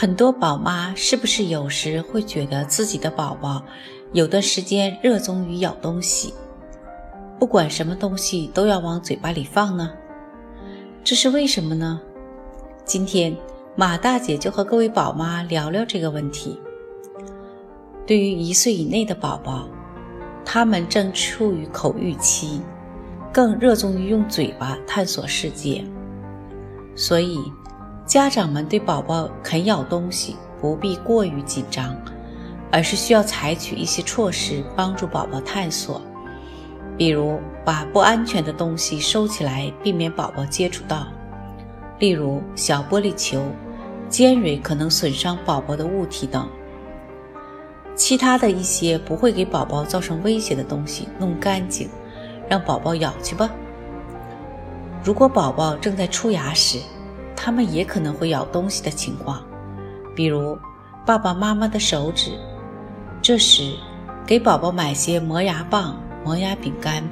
很多宝妈是不是有时会觉得自己的宝宝有段时间热衷于咬东西，不管什么东西都要往嘴巴里放呢？这是为什么呢？今天马大姐就和各位宝妈聊聊这个问题。对于一岁以内的宝宝，他们正处于口欲期，更热衷于用嘴巴探索世界，所以。家长们对宝宝啃咬东西不必过于紧张，而是需要采取一些措施帮助宝宝探索，比如把不安全的东西收起来，避免宝宝接触到，例如小玻璃球、尖锐可能损伤宝宝的物体等。其他的一些不会给宝宝造成威胁的东西弄干净，让宝宝咬去吧。如果宝宝正在出牙时，他们也可能会咬东西的情况，比如爸爸妈妈的手指。这时，给宝宝买些磨牙棒、磨牙饼干，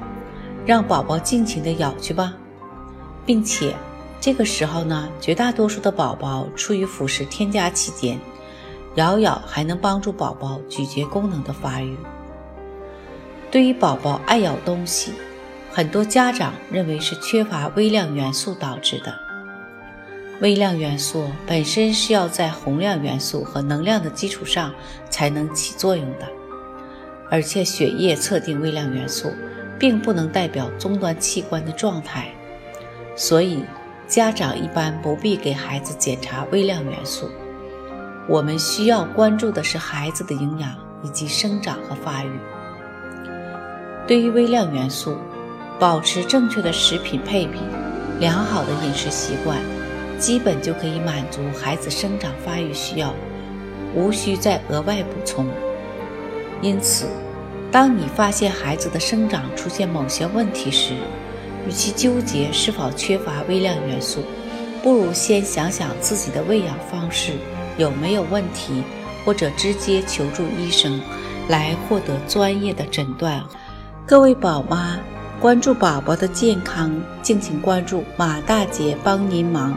让宝宝尽情的咬去吧。并且，这个时候呢，绝大多数的宝宝处于辅食添加期间，咬咬还能帮助宝宝咀嚼功能的发育。对于宝宝爱咬东西，很多家长认为是缺乏微量元素导致的。微量元素本身是要在宏量元素和能量的基础上才能起作用的，而且血液测定微量元素，并不能代表终端器官的状态，所以家长一般不必给孩子检查微量元素。我们需要关注的是孩子的营养以及生长和发育。对于微量元素，保持正确的食品配比，良好的饮食习惯。基本就可以满足孩子生长发育需要，无需再额外补充。因此，当你发现孩子的生长出现某些问题时，与其纠结是否缺乏微量元素，不如先想想自己的喂养方式有没有问题，或者直接求助医生来获得专业的诊断。各位宝妈，关注宝宝的健康，敬请关注马大姐帮您忙。